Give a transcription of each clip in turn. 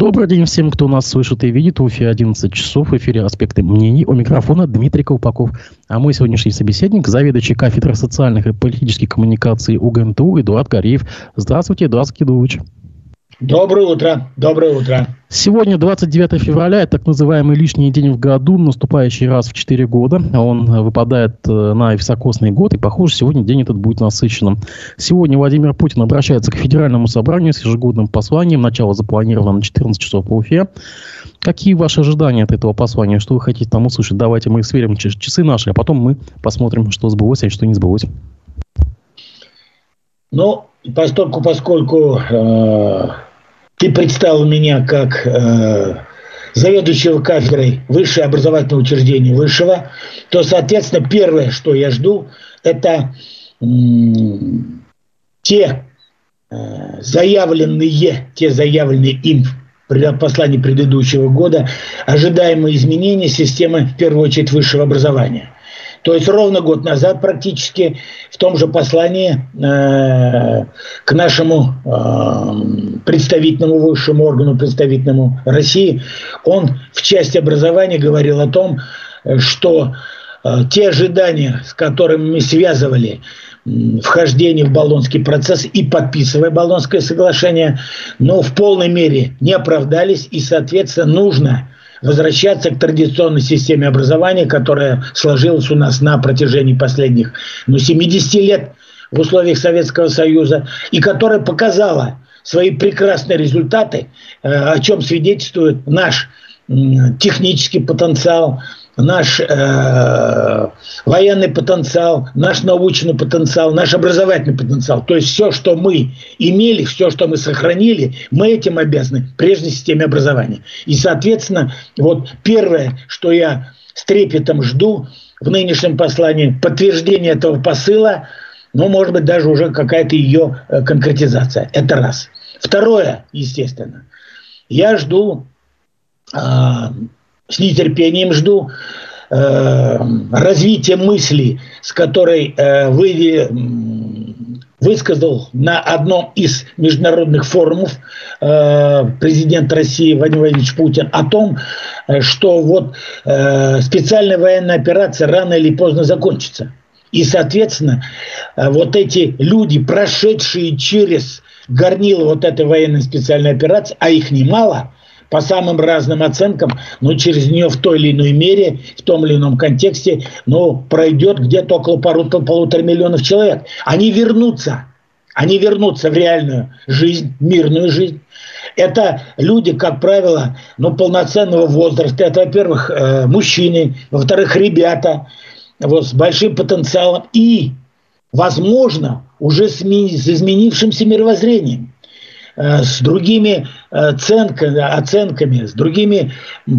Добрый день всем, кто нас слышит и видит. В эфире 11 часов. В эфире «Аспекты мнений». У микрофона Дмитрий Колпаков. А мой сегодняшний собеседник – заведующий кафедрой социальных и политических коммуникаций УГНТУ Эдуард Гореев. Здравствуйте, Эдуард Кедулович. Доброе утро. Доброе утро. Сегодня 29 февраля, так называемый лишний день в году, наступающий раз в 4 года. Он выпадает э, на високосный год, и, похоже, сегодня день этот будет насыщенным. Сегодня Владимир Путин обращается к Федеральному собранию с ежегодным посланием. Начало запланировано на 14 часов по Уфе. Какие ваши ожидания от этого послания? Что вы хотите там услышать? Давайте мы сверим часы наши, а потом мы посмотрим, что сбылось, а что не сбылось. Ну, поскольку, поскольку э, ты представил меня как э, заведующего кафедрой высшее образовательное учреждение высшего, то, соответственно, первое, что я жду, это э, те э, заявленные, те заявленные им в послании предыдущего года ожидаемые изменения системы, в первую очередь, высшего образования – то есть ровно год назад практически в том же послании э, к нашему э, представительному высшему органу, представительному России, он в части образования говорил о том, что э, те ожидания, с которыми мы связывали вхождение в Болонский процесс и подписывая Болонское соглашение, но в полной мере не оправдались и, соответственно, нужно возвращаться к традиционной системе образования, которая сложилась у нас на протяжении последних ну, 70 лет в условиях Советского Союза, и которая показала свои прекрасные результаты, э, о чем свидетельствует наш технический потенциал, наш э, военный потенциал, наш научный потенциал, наш образовательный потенциал. То есть все, что мы имели, все, что мы сохранили, мы этим обязаны прежней системе образования. И, соответственно, вот первое, что я с трепетом жду в нынешнем послании, подтверждение этого посыла, ну, может быть, даже уже какая-то ее э, конкретизация. Это раз. Второе, естественно, я жду э, с нетерпением жду э, развития мысли, с которой э, вы высказал на одном из международных форумов э, президент России Владимир Владимирович Путин о том, э, что вот э, специальная военная операция рано или поздно закончится. И, соответственно, э, вот эти люди, прошедшие через горнило вот этой военной специальной операции, а их немало – по самым разным оценкам, но через нее в той или иной мере, в том или ином контексте, ну, пройдет где-то около полутора, полутора миллионов человек. Они вернутся, они вернутся в реальную жизнь, мирную жизнь. Это люди, как правило, ну, полноценного возраста. Это, во-первых, э, мужчины, во-вторых, ребята вот, с большим потенциалом и, возможно, уже с, с изменившимся мировоззрением. Э, с другими оценками, с другими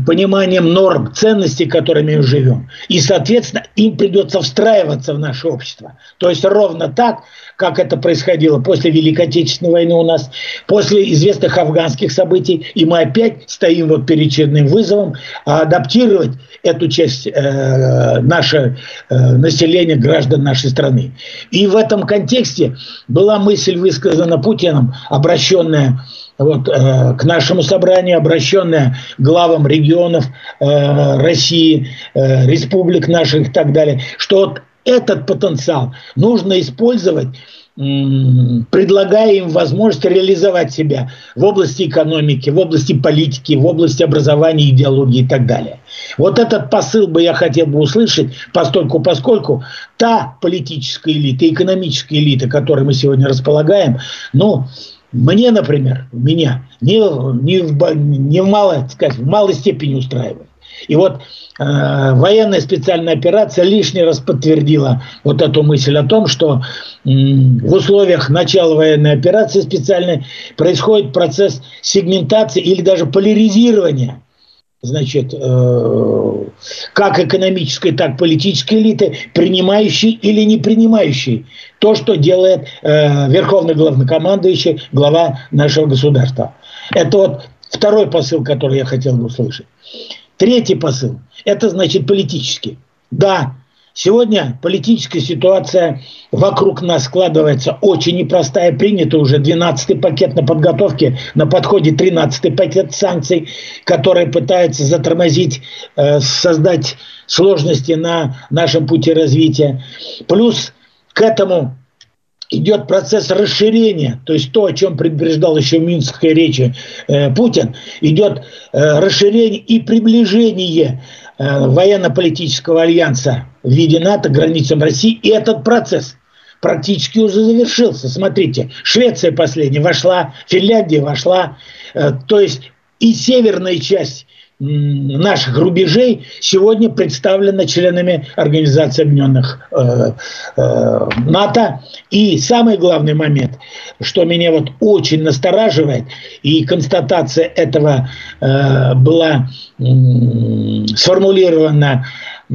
пониманием норм, ценностей, которыми мы живем. И, соответственно, им придется встраиваться в наше общество. То есть ровно так, как это происходило после Великой Отечественной войны у нас, после известных афганских событий, и мы опять стоим вот перед очередным вызовом а адаптировать эту часть э, наше э, населения, граждан нашей страны. И в этом контексте была мысль высказана Путиным, обращенная вот, э, к нашему собранию, обращенная к главам регионов э, России, э, республик наших и так далее, что вот этот потенциал нужно использовать предлагая им возможность реализовать себя в области экономики, в области политики, в области образования, идеологии и так далее. Вот этот посыл бы я хотел бы услышать, постольку, поскольку та политическая элита, экономическая элита, которой мы сегодня располагаем, ну, мне, например, меня не, не, в, не в, малой, сказать, в малой степени устраивает. И вот э, военная специальная операция лишний раз подтвердила вот эту мысль о том, что э, в условиях начала военной операции специальной происходит процесс сегментации или даже поляризирования значит, э, как экономической, так политической элиты, принимающей или не принимающей то, что делает э, верховный главнокомандующий, глава нашего государства. Это вот второй посыл, который я хотел бы услышать. Третий посыл – это значит политический. Да, Сегодня политическая ситуация вокруг нас складывается очень непростая. Принято уже 12-й пакет на подготовке, на подходе 13-й пакет санкций, который пытается затормозить, э, создать сложности на нашем пути развития. Плюс к этому идет процесс расширения, то есть то, о чем предупреждал еще в Минской речи э, Путин, идет э, расширение и приближение военно-политического альянса в виде НАТО границам России. И этот процесс практически уже завершился. Смотрите, Швеция последняя вошла, Финляндия вошла. Э, то есть и северная часть наших рубежей сегодня представлена членами Организации Объединенных э, э, НАТО. И самый главный момент, что меня вот очень настораживает, и констатация этого э, была э, сформулирована в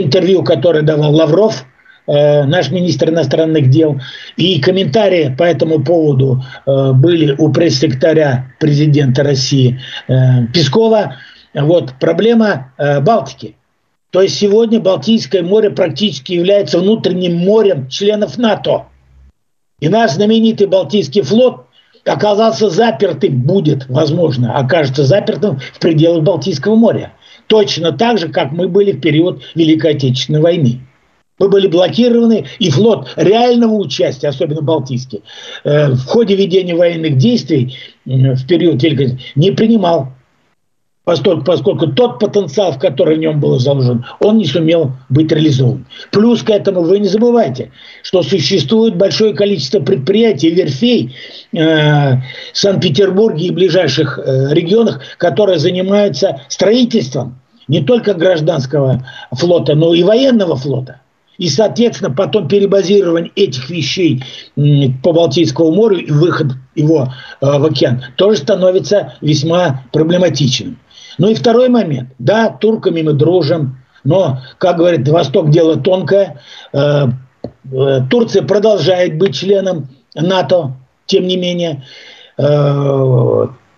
интервью, которое давал Лавров, Э, наш министр иностранных дел. И комментарии по этому поводу э, были у пресс-секретаря президента России э, Пескова. Вот проблема Балтики. То есть сегодня Балтийское море практически является внутренним морем членов НАТО. И наш знаменитый Балтийский флот оказался запертым, будет, возможно, окажется запертым в пределах Балтийского моря. Точно так же, как мы были в период Великой Отечественной войны. Мы были блокированы, и флот реального участия, особенно Балтийский, э, в ходе ведения военных действий в период Великой не принимал. Поскольку, поскольку тот потенциал, в который в нем был заложен, он не сумел быть реализован. Плюс к этому вы не забывайте, что существует большое количество предприятий, верфей э, Санкт-Петербурге и ближайших э, регионах, которые занимаются строительством не только гражданского флота, но и военного флота. И, соответственно, потом перебазирование этих вещей по Балтийскому морю и выход его э, в океан тоже становится весьма проблематичным. Ну и второй момент. Да, турками мы дружим, но, как говорят, Восток дело тонкое. Э, э, Турция продолжает быть членом НАТО, тем не менее.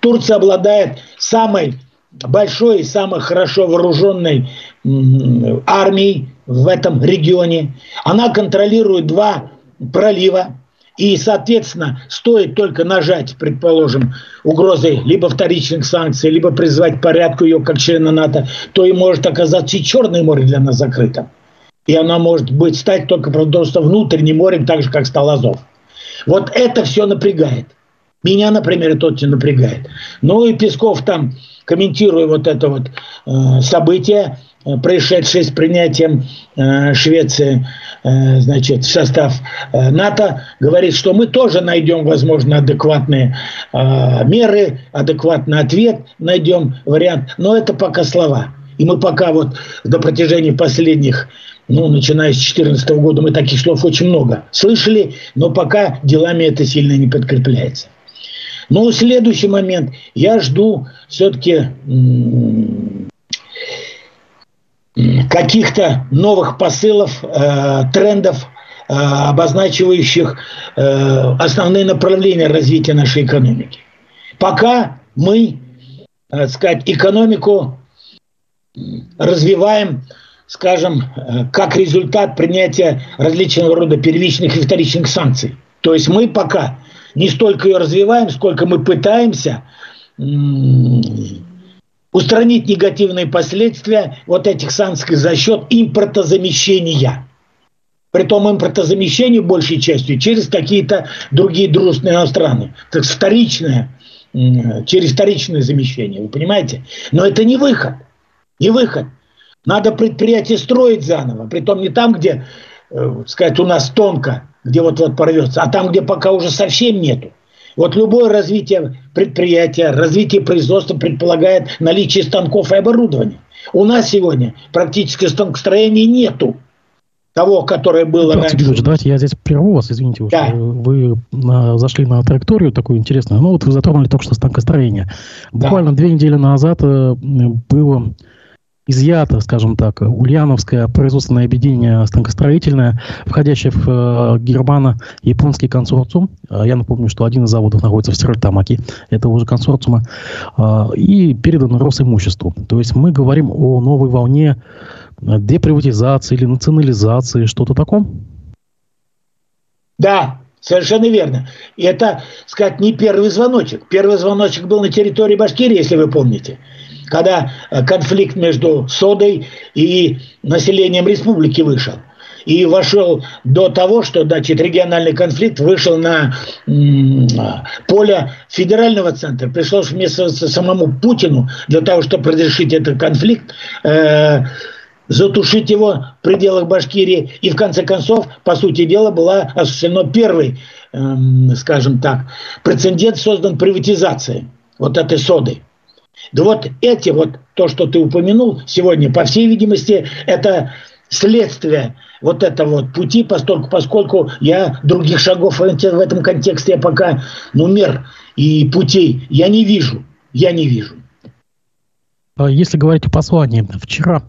Турция обладает самой большой и самой хорошо вооруженной армией в этом регионе. Она контролирует два пролива. И, соответственно, стоит только нажать, предположим, угрозой либо вторичных санкций, либо призвать порядку ее как члена НАТО, то и может оказаться и Черное море для нас закрыто. И она может быть стать только просто внутренним морем, так же, как стал Азов. Вот это все напрягает. Меня, например, это очень напрягает. Ну и Песков там, комментируя вот это вот э, событие, Э, происшедшее с принятием э, Швеции э, значит, в состав НАТО, говорит, что мы тоже найдем, возможно, адекватные меры, адекватный ответ, найдем вариант, но это пока слова. И мы пока вот до протяжении последних ну, начиная с 2014 года, мы таких слов очень много слышали, но пока делами это сильно не подкрепляется. Ну, следующий момент. Я жду все-таки каких-то новых посылов, э, трендов, э, обозначивающих э, основные направления развития нашей экономики. Пока мы, так сказать, экономику развиваем, скажем, э, как результат принятия различного рода первичных и вторичных санкций. То есть мы пока не столько ее развиваем, сколько мы пытаемся устранить негативные последствия вот этих санкций за счет импортозамещения. Притом импортозамещение большей частью через какие-то другие дружественные страны. Так вторичное, через вторичное замещение, вы понимаете? Но это не выход. Не выход. Надо предприятие строить заново. Притом не там, где, э, сказать, у нас тонко, где вот-вот порвется, а там, где пока уже совсем нету. Вот любое развитие предприятия, развитие производства предполагает наличие станков и оборудования. У нас сегодня практически станкостроения нету того, которое было раньше. Георгиевич, давайте я здесь прерву вас, извините, да. вы на, зашли на траекторию такую интересную. Ну вот вы затронули только что станкостроение. Буквально да. две недели назад э, было изъято, скажем так, Ульяновское производственное объединение станкостроительное, входящее в э, Германо-японский консорциум. Э, я напомню, что один из заводов находится в Стерлитамаке, это уже консорциума, э, и передан Росимуществу. То есть мы говорим о новой волне деприватизации или национализации, что-то таком? Да, Совершенно верно. И это, сказать, не первый звоночек. Первый звоночек был на территории Башкирии, если вы помните когда э, конфликт между Содой и населением республики вышел. И вошел до того, что значит, региональный конфликт вышел на поле федерального центра. Пришлось вмешиваться самому Путину для того, чтобы разрешить этот конфликт. Э, затушить его в пределах Башкирии. И в конце концов, по сути дела, была осуществлена первый, эм, скажем так, прецедент создан приватизацией вот этой соды. Да вот эти вот, то, что ты упомянул сегодня, по всей видимости, это следствие вот этого вот пути, поскольку, поскольку я других шагов в этом контексте я пока, ну, мер и путей я не вижу. Я не вижу. А если говорить о послании, вчера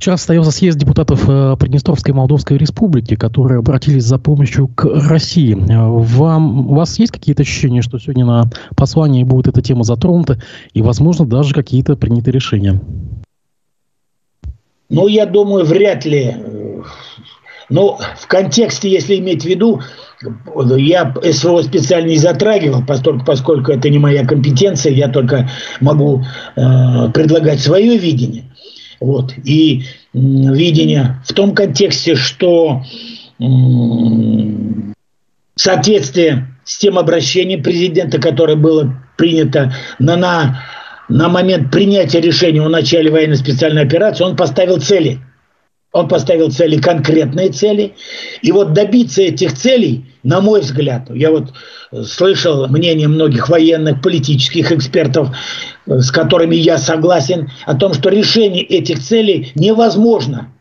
Вчера состоялся съезд депутатов э, Приднестровской Молдовской Республики, которые обратились за помощью к России. Вам, у вас есть какие-то ощущения, что сегодня на послании будет эта тема затронута и, возможно, даже какие-то приняты решения? Ну, я думаю, вряд ли. Но в контексте, если иметь в виду, я СВО специально не затрагивал, поскольку, поскольку это не моя компетенция, я только могу э, предлагать свое видение. Вот. И видение в том контексте, что соответствие с тем обращением президента, которое было принято на, на, на момент принятия решения о начале военной специальной операции, он поставил цели. Он поставил цели, конкретные цели. И вот добиться этих целей, на мой взгляд, я вот слышал мнение многих военных, политических экспертов, с которыми я согласен, о том, что решение этих целей невозможно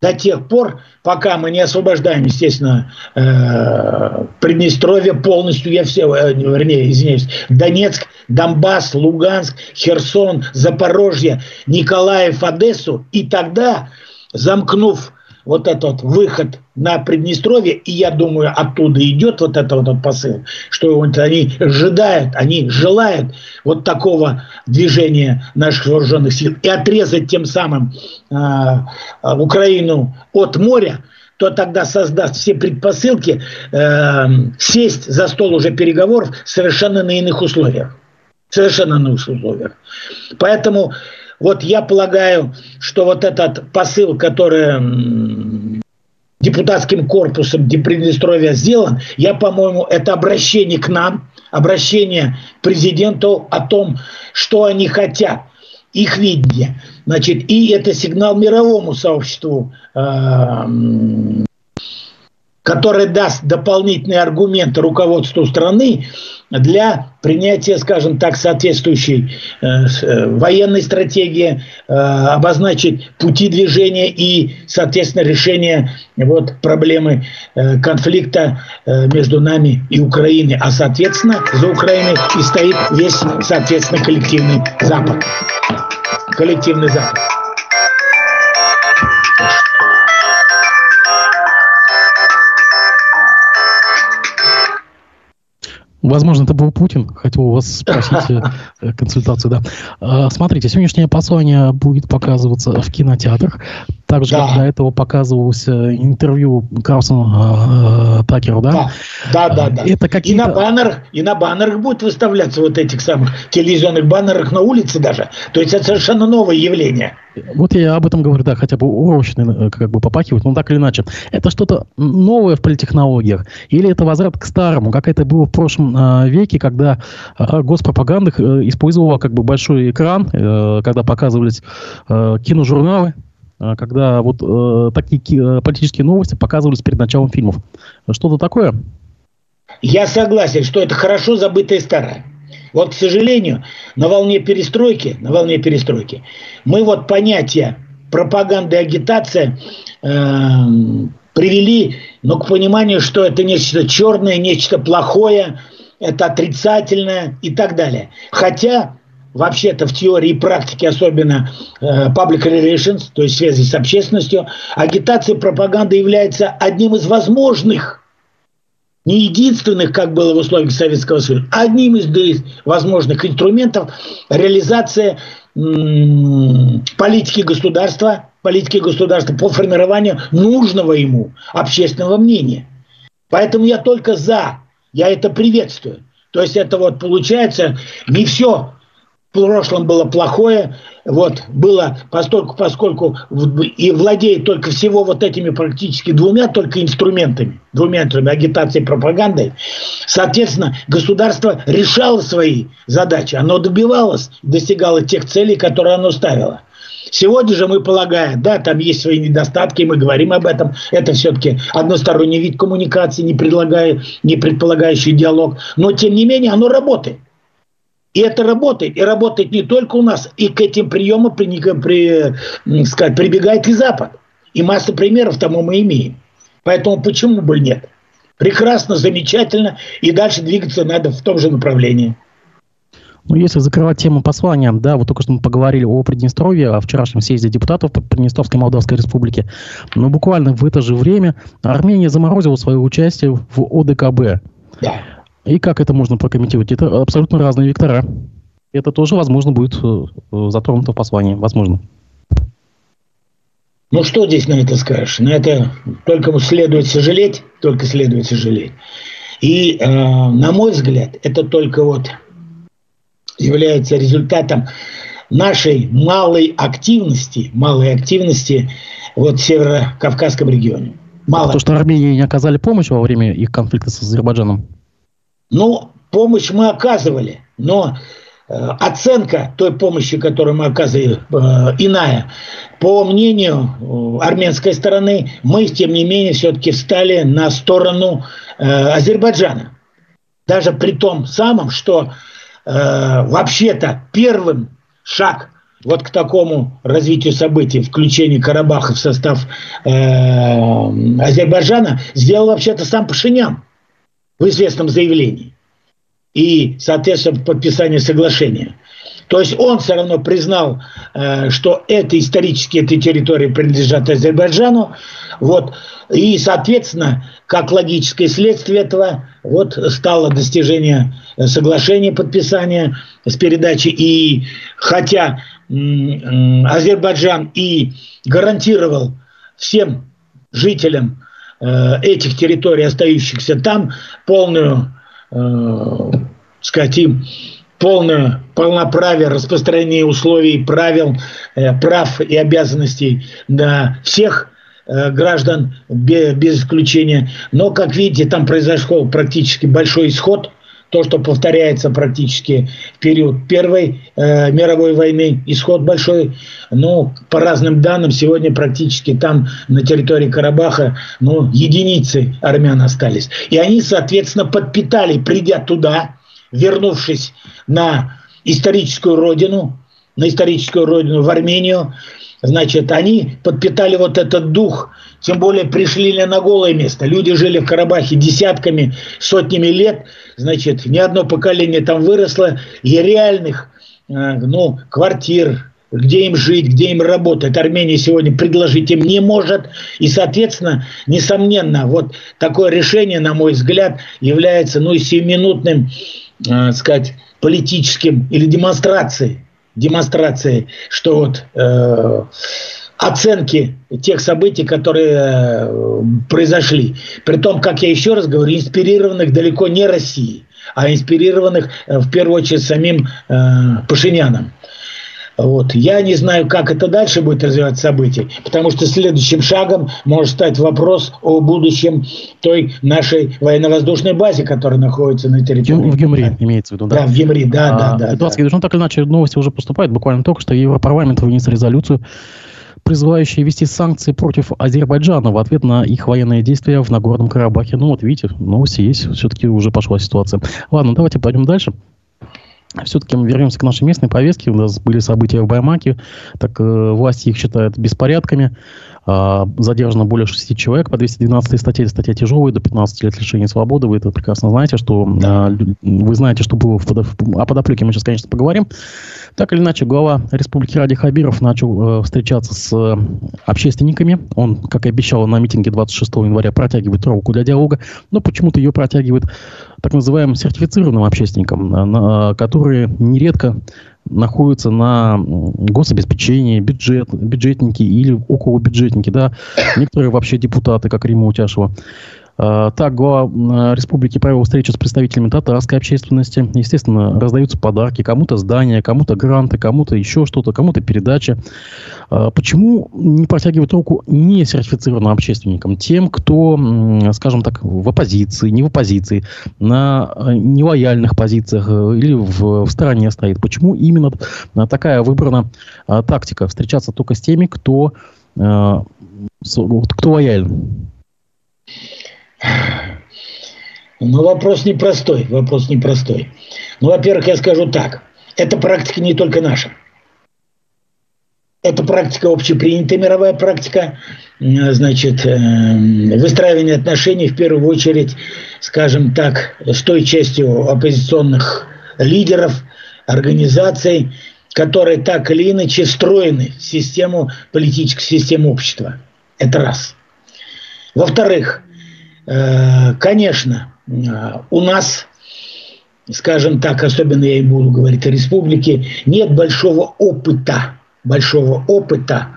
до тех пор, пока мы не освобождаем, естественно, э, Приднестровье полностью, я все, э, вернее, извиняюсь, Донецк, Донбасс, Луганск, Херсон, Запорожье, Николаев, Одессу, и тогда, замкнув вот этот выход на Приднестровье, и я думаю, оттуда идет вот этот вот посыл, что они ожидают, они желают вот такого движения наших вооруженных сил и отрезать тем самым э, Украину от моря, то тогда создаст все предпосылки э, сесть за стол уже переговоров совершенно на иных условиях. Совершенно на иных условиях. Поэтому вот я полагаю, что вот этот посыл, который депутатским корпусом Приднестровья сделан, я, по-моему, это обращение к нам, обращение к президенту о том, что они хотят, их видение. Значит, и это сигнал мировому сообществу, э, который даст дополнительные аргументы руководству страны для принятия, скажем так, соответствующей э, э, военной стратегии, э, обозначить пути движения и, соответственно, решение вот, проблемы э, конфликта э, между нами и Украиной. А, соответственно, за Украиной и стоит весь, соответственно, коллективный Запад. Коллективный Запад. Возможно, это был Путин. Хотел у вас спросить э, э, консультацию, да. А, смотрите, сегодняшнее послание будет показываться в кинотеатрах. Также, да. до этого показывалось э, интервью Карлсона э, Такеру, да? Да, да, да. да. Это какие и на баннерах, и на баннерах будет выставляться вот этих самых телевизионных баннерах на улице даже. То есть это совершенно новое явление. Вот я об этом говорю, да, хотя бы урочно как бы попахивать, но так или иначе. Это что-то новое в политтехнологиях? Или это возврат к старому, как это было в прошлом э, веке, когда э, госпропаганда э, использовала как бы большой экран, э, когда показывались э, киножурналы, э, когда вот э, такие э, политические новости показывались перед началом фильмов. Что-то такое? Я согласен, что это хорошо забытое старое. Вот, к сожалению, на волне перестройки, на волне перестройки, мы вот понятие пропаганды и агитация э, привели ну, к пониманию, что это нечто черное, нечто плохое, это отрицательное и так далее. Хотя вообще-то в теории и практике, особенно э, public relations, то есть связи с общественностью, агитация и пропаганда является одним из возможных, не единственных, как было в условиях Советского Союза, одним из возможных инструментов реализации политики государства, политики государства по формированию нужного ему общественного мнения. Поэтому я только за, я это приветствую. То есть это вот получается не все в прошлом было плохое, вот, было постольку, поскольку и владеет только всего вот этими практически двумя только инструментами, двумя инструментами, агитацией пропагандой, соответственно, государство решало свои задачи, оно добивалось, достигало тех целей, которые оно ставило. Сегодня же мы полагаем, да, там есть свои недостатки, мы говорим об этом. Это все-таки односторонний вид коммуникации, не, предлагая, не предполагающий диалог. Но, тем не менее, оно работает. И это работает. И работает не только у нас. И к этим приемам при, при, сказать, прибегает и Запад. И масса примеров тому мы имеем. Поэтому почему бы нет? Прекрасно, замечательно. И дальше двигаться надо в том же направлении. Ну, если закрывать тему послания, да, вот только что мы поговорили о Приднестровье, о вчерашнем съезде депутатов Приднестровской Молдавской Республики. Но буквально в это же время Армения заморозила свое участие в ОДКБ. Да. И как это можно прокомментировать? Это абсолютно разные вектора. Это тоже, возможно, будет э, э, затронуто в послании. Возможно. Ну, что здесь на это скажешь? На это только следует сожалеть, только следует сожалеть. И, э, на мой взгляд, это только вот является результатом нашей малой активности, малой активности вот в Северо-Кавказском регионе. Мало. То, что Армении не оказали помощь во время их конфликта с Азербайджаном? Ну, помощь мы оказывали, но э, оценка той помощи, которую мы оказывали, э, иная. По мнению э, армянской стороны, мы, тем не менее, все-таки встали на сторону Азербайджана. Даже при том самом, что вообще-то первым шаг вот к такому развитию событий, включению Карабаха в состав э, Азербайджана, сделал вообще-то сам Пашинян в известном заявлении и, соответственно, подписание соглашения. То есть он все равно признал, э, что это исторически эти территории принадлежат Азербайджану. Вот, и, соответственно, как логическое следствие этого, вот стало достижение соглашения, подписания с передачей. И хотя Азербайджан и гарантировал всем жителям Э, этих территорий, остающихся там, полную, э, сказать, им полное полноправие распространения условий, правил, э, прав и обязанностей на всех э, граждан без, без исключения. Но, как видите, там произошел практически большой исход то, что повторяется практически в период Первой э, мировой войны, исход большой, ну, по разным данным, сегодня практически там на территории Карабаха, ну, единицы армян остались. И они, соответственно, подпитали, придя туда, вернувшись на историческую родину, на историческую родину в Армению, значит, они подпитали вот этот дух, тем более пришли ли на голое место. Люди жили в Карабахе десятками, сотнями лет, значит, ни одно поколение там выросло, и реальных э, ну, квартир, где им жить, где им работать, Армения сегодня предложить им не может. И, соответственно, несомненно, вот такое решение, на мой взгляд, является, ну, семиминутным, э, сказать, политическим или демонстрацией, демонстрацией, что вот э, оценки тех событий, которые э, произошли. При том, как я еще раз говорю, инспирированных далеко не Россией, а инспирированных э, в первую очередь самим э, Пашиняном. Вот. Я не знаю, как это дальше будет развиваться события, потому что следующим шагом может стать вопрос о будущем той нашей военно-воздушной базе, которая находится на территории. Ну, в Гюмри имеется в виду, да? Да, в Гюмри, да, а, да, да. Эдуардский, да. ну так или иначе, новости уже поступают. Буквально только что Европарламент вынес резолюцию призывающие ввести санкции против Азербайджана в ответ на их военные действия в Нагорном Карабахе. Ну вот видите, новости есть, все-таки уже пошла ситуация. Ладно, давайте пойдем дальше. Все-таки мы вернемся к нашей местной повестке. У нас были события в Баймаке, так э, власти их считают беспорядками. Э, задержано более 6 человек по 212 статье. Статья тяжелая, до 15 лет лишения свободы. Вы это прекрасно знаете, что э, вы знаете, что было в о подоплеке. Мы сейчас, конечно, поговорим. Так или иначе, глава Республики Ради Хабиров начал э, встречаться с э, общественниками. Он, как и обещал на митинге 26 января, протягивает руку для диалога, но почему-то ее протягивает так называемым сертифицированным общественникам, э, которые нередко находятся на гособеспечении, бюджет, бюджетники или около бюджетники, да, некоторые вообще депутаты, как Рима Утяшева. А, так, глава республики провел встречу с представителями татарской общественности. Естественно, раздаются подарки. Кому-то здания, кому-то гранты, кому-то еще что-то, кому-то передачи. А, почему не протягивать руку не сертифицированным общественникам? Тем, кто, скажем так, в оппозиции, не в оппозиции, на э, нелояльных позициях э, или в, в стороне стоит. Почему именно такая выбрана тактика? Встречаться только с теми, кто, кто лояльен. Ну, вопрос непростой, вопрос непростой. Ну, во-первых, я скажу так. Эта практика не только наша. Это практика общепринятая мировая практика, значит, э, выстраивание отношений в первую очередь, скажем так, с той частью оппозиционных лидеров, организаций, которые так или иначе встроены в систему, политическую систему общества. Это раз. Во-вторых, Э, конечно, э, у нас, скажем так, особенно я и буду говорить о республике, нет большого опыта, большого опыта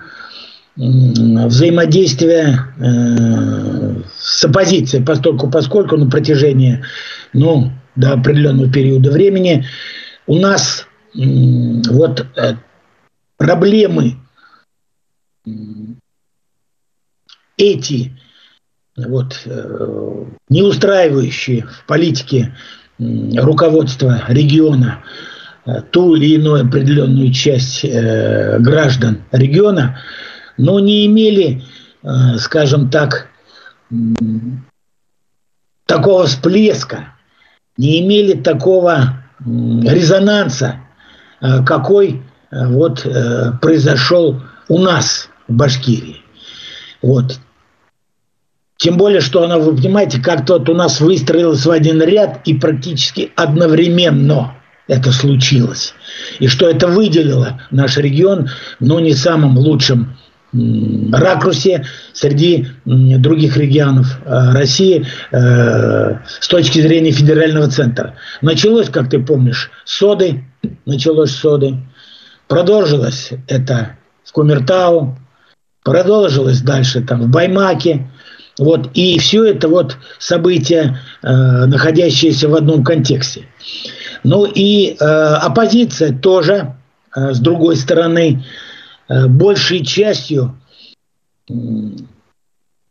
взаимодействия э, с оппозицией, поскольку, поскольку на протяжении ну, до определенного периода времени у нас вот проблемы эти вот, э, не устраивающие в политике руководство региона э, ту или иную определенную часть э, граждан региона, но не имели, скажем так, такого всплеска, не имели такого резонанса, какой вот произошел у нас в Башкирии. Вот. Тем более, что она, вы понимаете, как-то вот у нас выстроилась в один ряд и практически одновременно это случилось. И что это выделило наш регион, но не самым лучшим ракурсе среди других регионов э, России э, с точки зрения федерального центра. Началось, как ты помнишь, соды, началось соды, продолжилось это в Кумертау, продолжилось дальше там в Баймаке, вот, и все это вот события, э, находящиеся в одном контексте. Ну и э, оппозиция тоже, э, с другой стороны, э, большей частью э,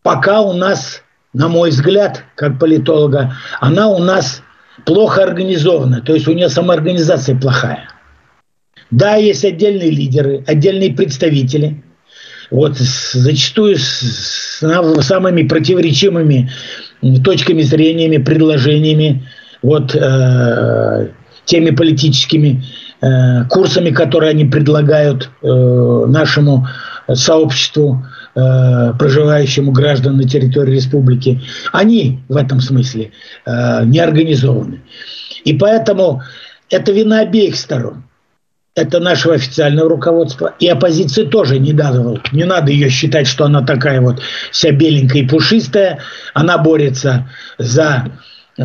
пока у нас, на мой взгляд, как политолога, она у нас плохо организована, то есть у нее самоорганизация плохая. Да, есть отдельные лидеры, отдельные представители – вот зачастую с самыми противоречивыми точками зрениями, предложениями, вот э, теми политическими э, курсами, которые они предлагают э, нашему сообществу, э, проживающему граждан на территории республики, они в этом смысле э, не организованы. И поэтому это вина обеих сторон это нашего официального руководства. И оппозиции тоже не надо, не надо ее считать, что она такая вот вся беленькая и пушистая. Она борется за э,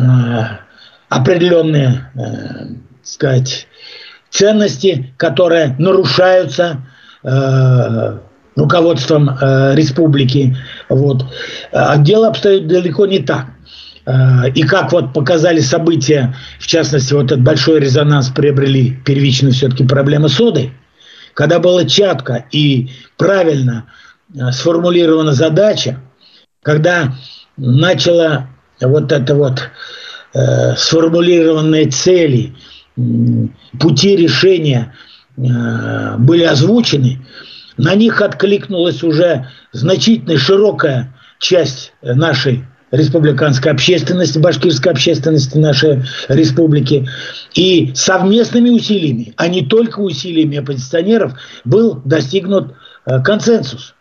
определенные, э, сказать, ценности, которые нарушаются э, руководством э, республики. Вот. А дело обстоит далеко не так. Э, и как вот показали события, в частности, вот этот большой резонанс приобрели первичную все-таки проблемы соды, когда была четко и правильно э, сформулирована задача, когда начала вот это вот э, сформулированные цели, пути решения э, были озвучены, на них откликнулась уже значительная широкая часть нашей республиканской общественности, башкирской общественности нашей республики. И совместными усилиями, а не только усилиями оппозиционеров, был достигнут э, консенсус.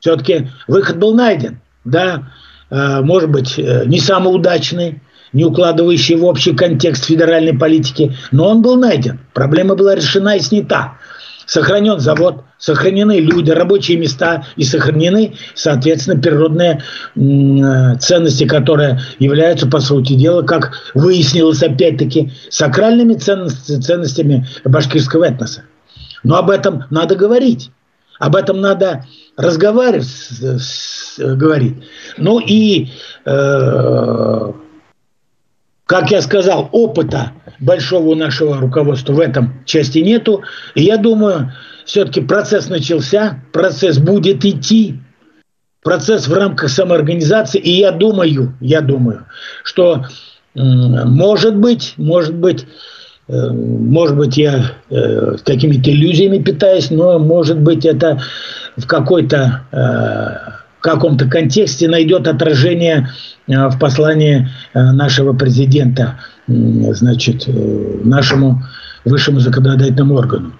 Все-таки выход был найден. Да, э, может быть, э, не самый удачный, не укладывающий в общий контекст федеральной политики, но он был найден. Проблема была решена и снята. Сохранен завод, сохранены люди, рабочие места и сохранены, соответственно, природные э, ценности, которые являются, по сути дела, как выяснилось опять-таки, сакральными ценностями, башкирского этноса. Но об этом надо говорить. Об этом надо разговаривать, говорить. Ну и э, как я сказал, опыта большого у нашего руководства в этом части нету. И я думаю, все-таки процесс начался, процесс будет идти, процесс в рамках самоорганизации. И я думаю, я думаю, что может быть, может быть, э, может быть, я э, какими-то иллюзиями питаюсь, но может быть это в какой-то э, в каком-то контексте найдет отражение в послании нашего президента, значит, э, нашему высшему законодательному органу.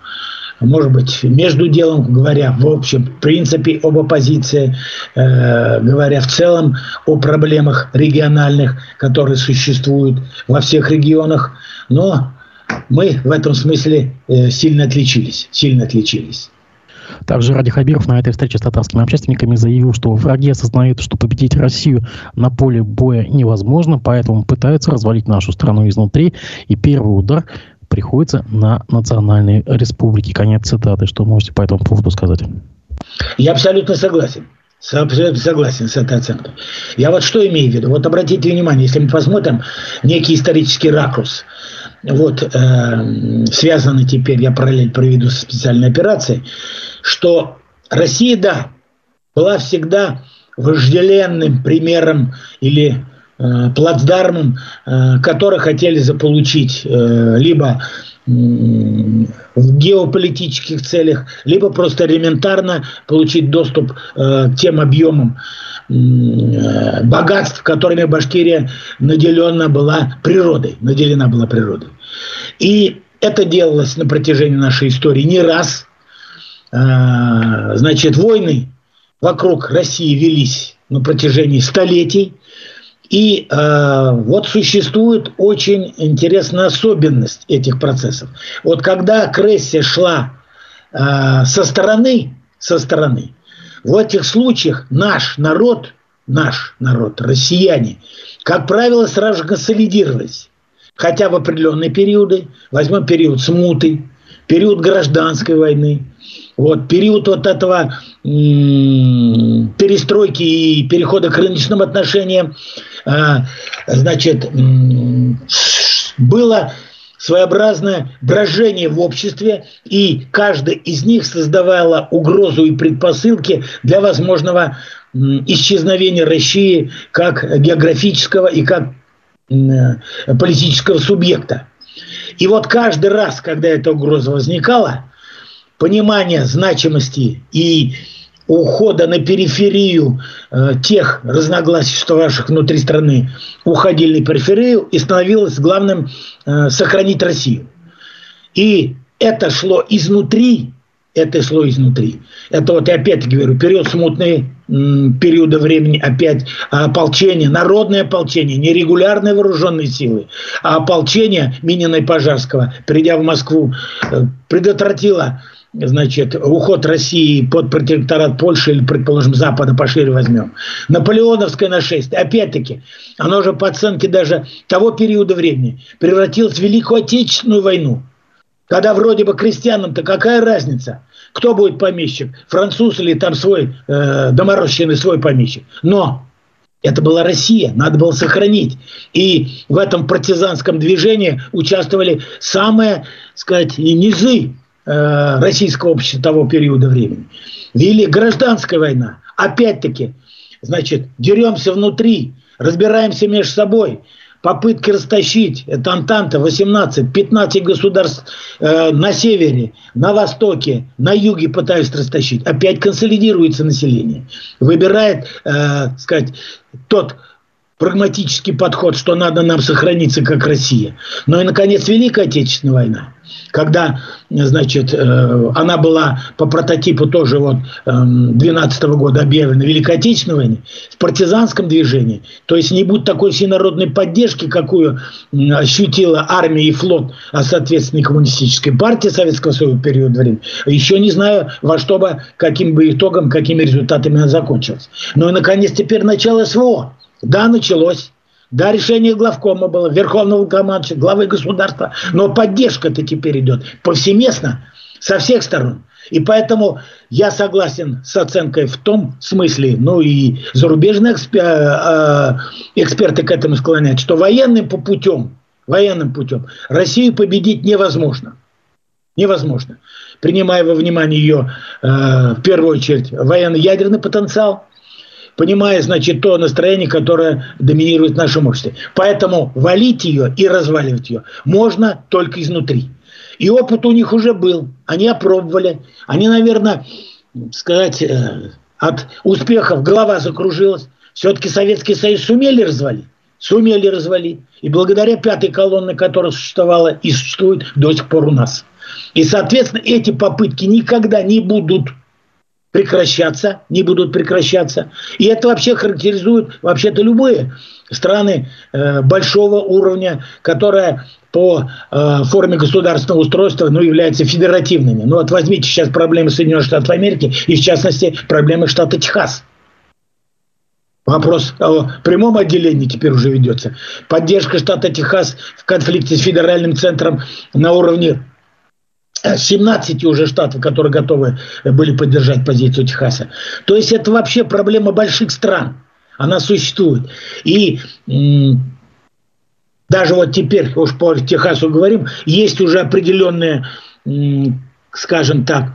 Может быть, между делом, говоря в общем принципе об оппозиции, э, говоря в целом о проблемах региональных, которые существуют во всех регионах, но мы в этом смысле э, сильно отличились, сильно отличились. Также Ради Хабиров на этой встрече с татарскими общественниками заявил, что враги осознают, что победить Россию на поле боя невозможно, поэтому пытаются развалить нашу страну изнутри. И первый удар приходится на национальные республики. Конец цитаты. Что можете по этому поводу сказать? Я абсолютно согласен. Абсолютно согласен с этой оценкой. Я вот что имею в виду. Вот обратите внимание, если мы посмотрим некий исторический ракурс, вот, э, связанный теперь, я параллель проведу со специальной операцией, что Россия, да, была всегда вожделенным примером или э, плацдармом, э, который хотели заполучить э, либо в геополитических целях, либо просто элементарно получить доступ э, к тем объемам. э, богатств, которыми Башкирия наделена была природой, наделена была природой. И это делалось на протяжении нашей истории не раз. Э, значит, войны вокруг России велись на протяжении столетий. И э, вот существует очень интересная особенность этих процессов. Вот когда агрессия шла э, со стороны, со стороны, в этих случаях наш народ, наш народ, россияне, как правило, сразу же консолидировались. Хотя в определенные периоды, возьмем период смуты, период гражданской войны, вот, период вот этого перестройки и перехода к рыночным отношениям, а, значит, было своеобразное брожение в обществе, и каждая из них создавала угрозу и предпосылки для возможного исчезновения России как географического и как политического субъекта. И вот каждый раз, когда эта угроза возникала, понимание значимости и ухода на периферию э, тех разногласий, что ваших внутри страны, уходили на периферию и становилось главным э, сохранить Россию. И это шло изнутри, это шло изнутри. Это вот я опять говорю, период смутный, периода времени опять ополчение, народное ополчение, не регулярные вооруженные силы, а ополчение Минина и Пожарского, придя в Москву, э, предотвратило значит, уход России под протекторат Польши или, предположим, Запада пошире возьмем. Наполеоновское нашествие, опять-таки, оно же по оценке даже того периода времени превратилось в Великую Отечественную войну. Когда вроде бы крестьянам-то какая разница, кто будет помещик, француз или там свой э, доморощенный свой помещик. Но это была Россия, надо было сохранить. И в этом партизанском движении участвовали самые, сказать, низы Э, российского общества того периода времени. Вели гражданская война. Опять-таки, значит, деремся внутри, разбираемся между собой. Попытки растащить, это Антанта, 18, 15 государств э, на севере, на востоке, на юге пытаются растащить. Опять консолидируется население. Выбирает, э, сказать, тот прагматический подход, что надо нам сохраниться как Россия. Но и, наконец, Великая Отечественная война, когда, значит, э, она была по прототипу тоже вот 12 эм, года объявлена Великой Отечественной войне, в партизанском движении. То есть не будет такой всенародной поддержки, какую ощутила армия и флот, а соответственно и коммунистическая партия Советского Союза в период времени. Еще не знаю, во что бы, каким бы итогом, какими результатами она закончилась. Ну и, наконец, теперь начало СВО. Да, началось. Да, решение главкома было, верховного командующего, главы государства. Но поддержка-то теперь идет повсеместно, со всех сторон. И поэтому я согласен с оценкой в том смысле, ну и зарубежные экспер, э, эксперты к этому склоняют, что военным путем, военным путем Россию победить невозможно. Невозможно. Принимая во внимание ее, э, в первую очередь, военно-ядерный потенциал – понимая, значит, то настроение, которое доминирует в нашем обществе. Поэтому валить ее и разваливать ее можно только изнутри. И опыт у них уже был. Они опробовали. Они, наверное, сказать, э, от успехов голова закружилась. Все-таки Советский Союз сумели развалить? Сумели развалить. И благодаря пятой колонне, которая существовала и существует до сих пор у нас. И, соответственно, эти попытки никогда не будут прекращаться, не будут прекращаться. И это вообще характеризует вообще-то любые страны э, большого уровня, которые по э, форме государственного устройства ну, являются федеративными. Ну вот возьмите сейчас проблемы Соединенных Штатов Америки и в частности проблемы штата Техас. Вопрос о прямом отделении теперь уже ведется. Поддержка штата Техас в конфликте с федеральным центром на уровне 17 уже штатов, которые готовы были поддержать позицию Техаса. То есть это вообще проблема больших стран. Она существует. И даже вот теперь, уж по Техасу говорим, есть уже определенные, скажем так,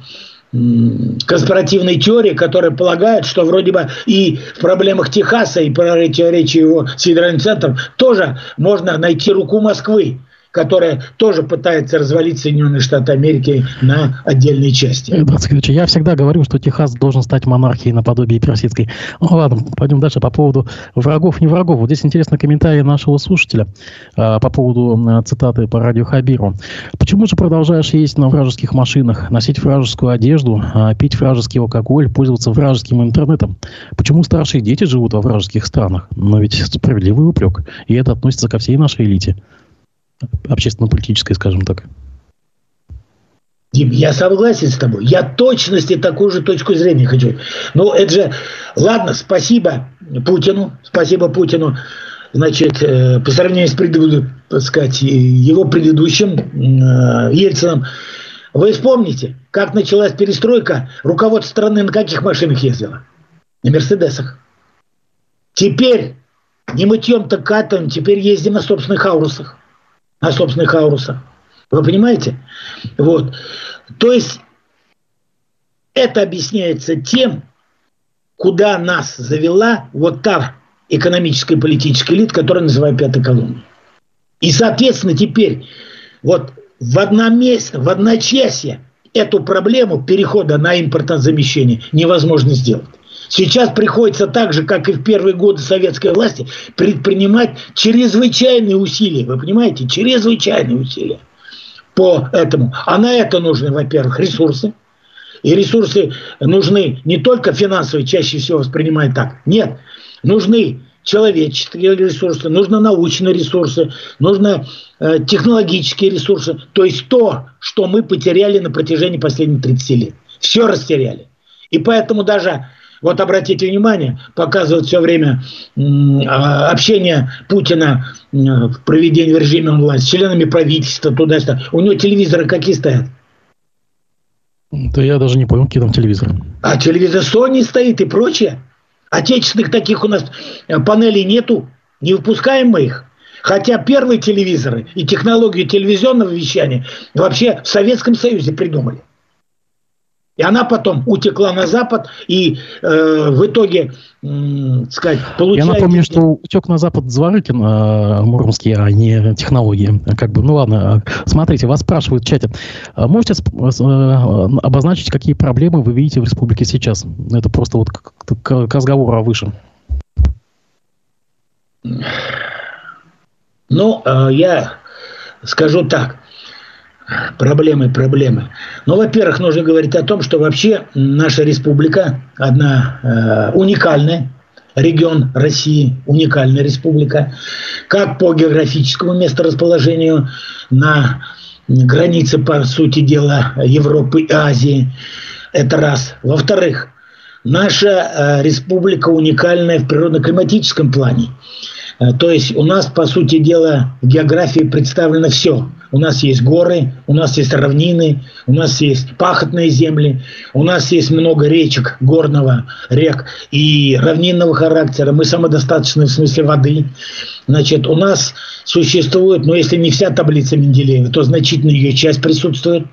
конспиративной теории, которая полагает, что вроде бы и в проблемах Техаса, и противоречия его с центром тоже можно найти руку Москвы которая тоже пытается развалить Соединенные Штаты Америки на отдельные части. Я всегда говорю, что Техас должен стать монархией наподобие персидской. Ну ладно, пойдем дальше по поводу врагов, не врагов. Вот здесь интересный комментарий нашего слушателя а, по поводу а, цитаты по радио Хабиру. Почему же продолжаешь ездить на вражеских машинах, носить вражескую одежду, а, пить вражеский алкоголь, пользоваться вражеским интернетом? Почему старшие дети живут во вражеских странах? Но ведь справедливый упрек. И это относится ко всей нашей элите общественно-политической, скажем так. Дим, я согласен с тобой. Я точности такую же точку зрения хочу. Ну, это же... Ладно, спасибо Путину. Спасибо Путину. Значит, э, по сравнению с предыдущим, так сказать, его предыдущим э, Ельцином, вы вспомните, как началась перестройка, руководство страны на каких машинах ездило? На Мерседесах. Теперь не мытьем, так катаем, теперь ездим на собственных аурусах на собственных аурусах. Вы понимаете? Вот. То есть это объясняется тем, куда нас завела вот та экономическая и политическая элита, которая называют пятой колонией. И, соответственно, теперь вот в одноместе, в одночасье эту проблему перехода на импортозамещение невозможно сделать. Сейчас приходится так же, как и в первые годы советской власти, предпринимать чрезвычайные усилия. Вы понимаете? Чрезвычайные усилия по этому. А на это нужны, во-первых, ресурсы. И ресурсы нужны не только финансовые, чаще всего воспринимают так. Нет, нужны человеческие ресурсы, нужны научные ресурсы, нужны э, технологические ресурсы. То есть то, что мы потеряли на протяжении последних 30 лет. Все растеряли. И поэтому даже вот обратите внимание, показывают все время а, общение Путина в проведении в режиме онлайн с членами правительства, туда-сюда. У него телевизоры какие стоят? Да я даже не понял, какие там телевизоры. А телевизор Sony стоит и прочее. Отечественных таких у нас э, панелей нету. Не выпускаем мы их. Хотя первые телевизоры и технологию телевизионного вещания вообще в Советском Союзе придумали. И она потом утекла на Запад, и э, в итоге, э, сказать, получается... Я напомню, что утек на Запад Зворыкин э, Муромский, а не технологии. Как бы, ну ладно, смотрите, вас спрашивают в чате. А можете э, обозначить, какие проблемы вы видите в республике сейчас? Это просто вот к, к, к разговору о высшем. Ну, э, я скажу так. Проблемы, проблемы. Ну, во-первых, нужно говорить о том, что вообще наша республика одна э, уникальная, регион России, уникальная республика, как по географическому месторасположению на границе, по сути дела, Европы и Азии. Это раз. Во-вторых, наша э, республика уникальная в природно-климатическом плане. Э, то есть у нас, по сути дела, в географии представлено все. У нас есть горы, у нас есть равнины, у нас есть пахотные земли, у нас есть много речек горного, рек и равнинного характера. Мы самодостаточны в смысле воды. Значит, у нас существует, ну если не вся таблица Менделеева, то значительная ее часть присутствует.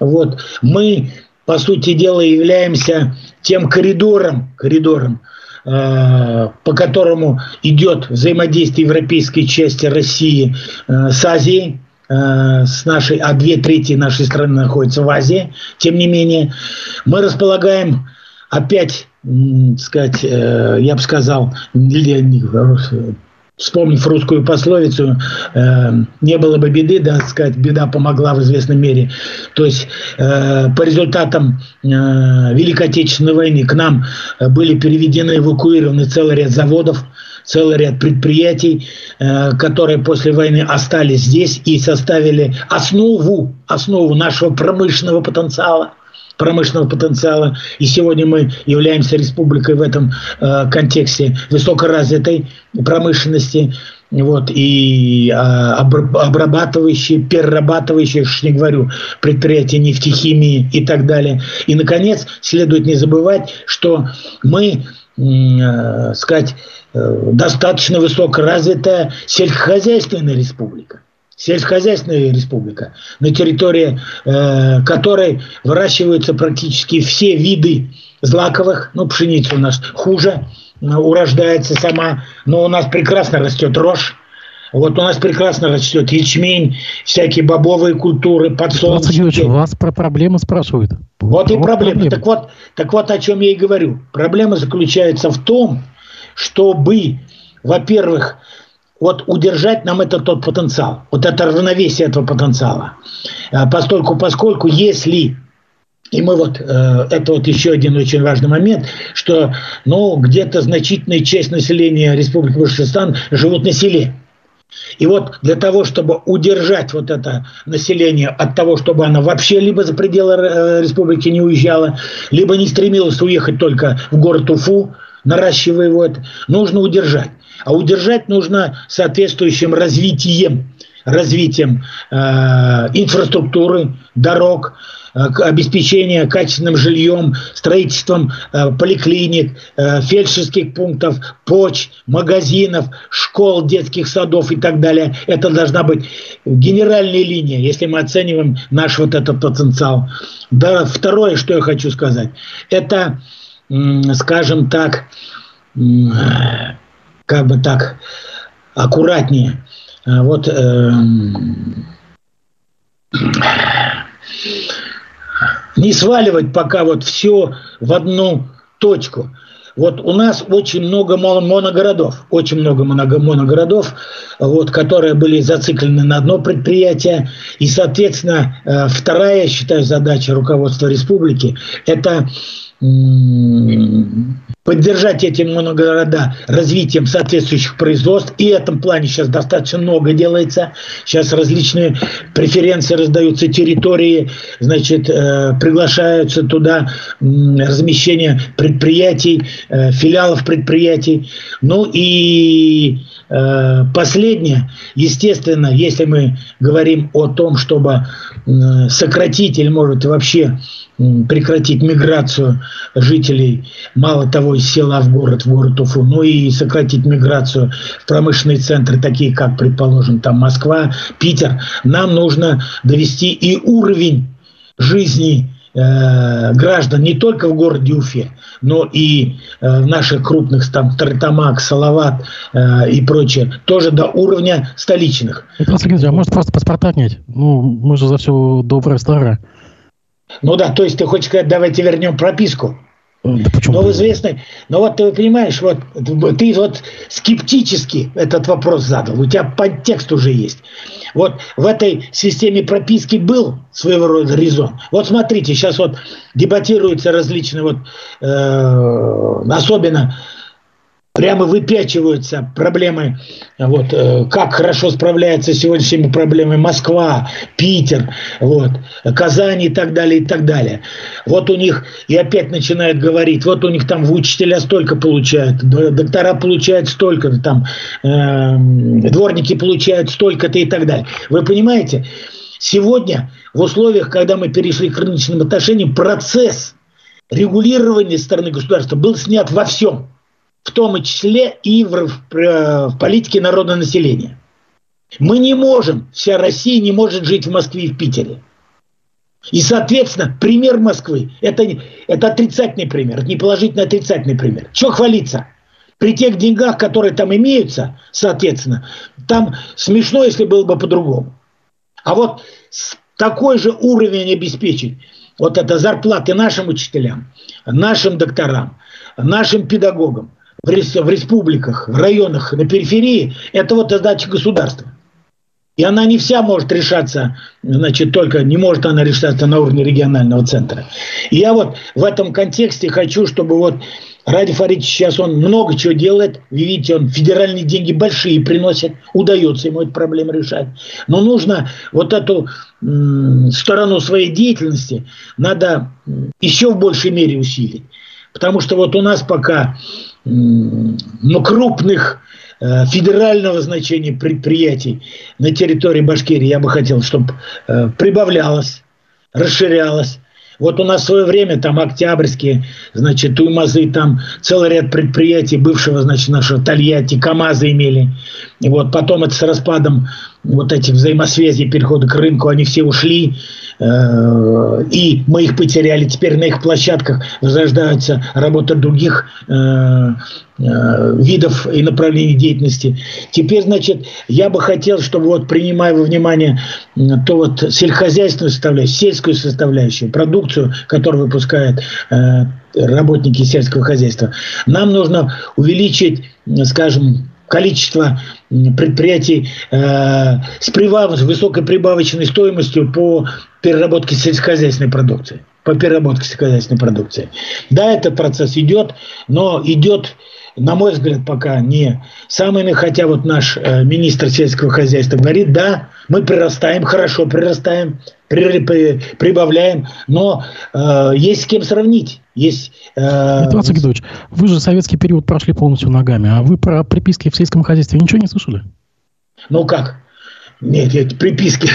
Вот. Мы, по сути дела, являемся тем коридором, коридором, Э, по которому идет взаимодействие европейской части России э, с Азией, с нашей, а две трети нашей страны находятся в Азии. Тем не менее, мы располагаем опять, сказать, я бы сказал, вспомнив русскую пословицу, э, не было бы беды, да, сказать, беда помогла в известной мере. То есть э, по результатам э, Великой Отечественной войны к нам были переведены, эвакуированы целый ряд заводов, целый ряд предприятий, э, которые после войны остались здесь и составили основу, основу нашего промышленного потенциала промышленного потенциала. И сегодня мы являемся республикой в этом э, контексте высокоразвитой промышленности. Вот, и а, обрабатывающие, перерабатывающие, уж не говорю, предприятия нефтехимии и так далее. И, наконец, следует не забывать, что мы, э, сказать, э, достаточно высокоразвитая сельскохозяйственная республика сельскохозяйственная республика, на территории э, которой выращиваются практически все виды злаковых, ну, пшеница у нас хуже, э, урождается сама, но у нас прекрасно растет рожь, вот у нас прекрасно растет ячмень, всякие бобовые культуры, подсолнечники. вас про проблемы спрашивают. Вот, вот и проблема. проблема. Так вот, так вот о чем я и говорю. Проблема заключается в том, чтобы, во-первых, вот удержать нам это тот потенциал, вот это равновесие этого потенциала. А, постольку, поскольку если и мы вот, э, это вот еще один очень важный момент, что ну, где-то значительная часть населения Республики Башкортостан живут на селе. И вот для того, чтобы удержать вот это население от того, чтобы оно вообще либо за пределы э, республики не уезжало, либо не стремилось уехать только в город Уфу, наращивая его, это, нужно удержать. А удержать нужно соответствующим развитием, развитием э, инфраструктуры, дорог, э, обеспечения качественным жильем, строительством э, поликлиник, э, фельдшерских пунктов, поч, магазинов, школ, детских садов и так далее. Это должна быть генеральная линия, если мы оцениваем наш вот этот потенциал. Да, второе, что я хочу сказать, это, скажем так, как бы так аккуратнее. А вот э, не сваливать пока вот все в одну точку. Вот у нас очень много моногородов, очень много моногородов, вот, которые были зациклены на одно предприятие. И, соответственно, э, вторая, я считаю, задача руководства республики – это поддержать эти моногорода развитием соответствующих производств. И в этом плане сейчас достаточно много делается. Сейчас различные преференции раздаются, территории, значит, э, приглашаются туда размещение предприятий, э, филиалов предприятий. Ну и э, последнее, естественно, если мы говорим о том, чтобы сократить или, может, вообще прекратить миграцию жителей, мало того, из села в город, в город Уфу, но и сократить миграцию в промышленные центры, такие как, предположим, там Москва, Питер, нам нужно довести и уровень жизни э, граждан не только в городе Уфе, но и э, в наших крупных там Тартамак, Салават э, и прочее, тоже до уровня столичных. Александр а может просто паспорта отнять? Ну, мы же за все доброе старое. Ну да, то есть ты хочешь сказать, давайте вернем прописку. Да но в известной, но вот ты понимаешь, вот ты вот скептически этот вопрос задал, у тебя подтекст уже есть. Вот в этой системе прописки был своего рода резон. Вот смотрите, сейчас вот дебатируются различные вот, э, особенно прямо выпячиваются проблемы, вот, э, как хорошо справляется с сегодняшними проблемами Москва, Питер, вот, Казань и так далее, и так далее. Вот у них, и опять начинают говорить, вот у них там учителя столько получают, доктора получают столько, там, э, дворники получают столько-то и так далее. Вы понимаете, сегодня в условиях, когда мы перешли к рыночным отношениям, процесс регулирования стороны государства был снят во всем – в том числе и в, в, в политике народного населения. Мы не можем, вся Россия не может жить в Москве и в Питере. И, соответственно, пример Москвы это, – это отрицательный пример, не положительный, отрицательный пример. Что хвалиться? При тех деньгах, которые там имеются, соответственно, там смешно, если было бы по-другому. А вот такой же уровень обеспечить, вот это зарплаты нашим учителям, нашим докторам, нашим педагогам – в, республиках, в районах, на периферии, это вот задача государства. И она не вся может решаться, значит, только не может она решаться на уровне регионального центра. И я вот в этом контексте хочу, чтобы вот Ради Фаридович сейчас он много чего делает. Вы видите, он федеральные деньги большие приносит. Удается ему эту проблему решать. Но нужно вот эту сторону своей деятельности надо еще в большей мере усилить. Потому что вот у нас пока ну, крупных э, федерального значения предприятий на территории Башкирии я бы хотел, чтобы э, прибавлялось, расширялось. Вот у нас в свое время там Октябрьские, значит, Туймазы, там целый ряд предприятий бывшего, значит, нашего Тольятти, КАМАЗы имели. И вот потом это с распадом вот этих взаимосвязей, перехода к рынку, они все ушли. Э, и мы их потеряли. Теперь на их площадках возрождается работа других э, э, видов и направлений деятельности. Теперь, значит, я бы хотел, чтобы вот принимая во внимание то вот сельскохозяйственную составляющую, сельскую составляющую, продукцию, которую выпускают работники сельского хозяйства, нам нужно увеличить, скажем, количество предприятий э, с, прибав... с высокой прибавочной стоимостью по переработке сельскохозяйственной продукции. По переработке сельскохозяйственной продукции. Да, этот процесс идет, но идет на мой взгляд, пока не самыми, хотя вот наш э, министр сельского хозяйства говорит, да, мы прирастаем, хорошо прирастаем, при, при, прибавляем, но э, есть с кем сравнить. Есть, э... Гидович, вы же советский период прошли полностью ногами, а вы про приписки в сельском хозяйстве ничего не слышали? Ну как? Нет, нет, приписки.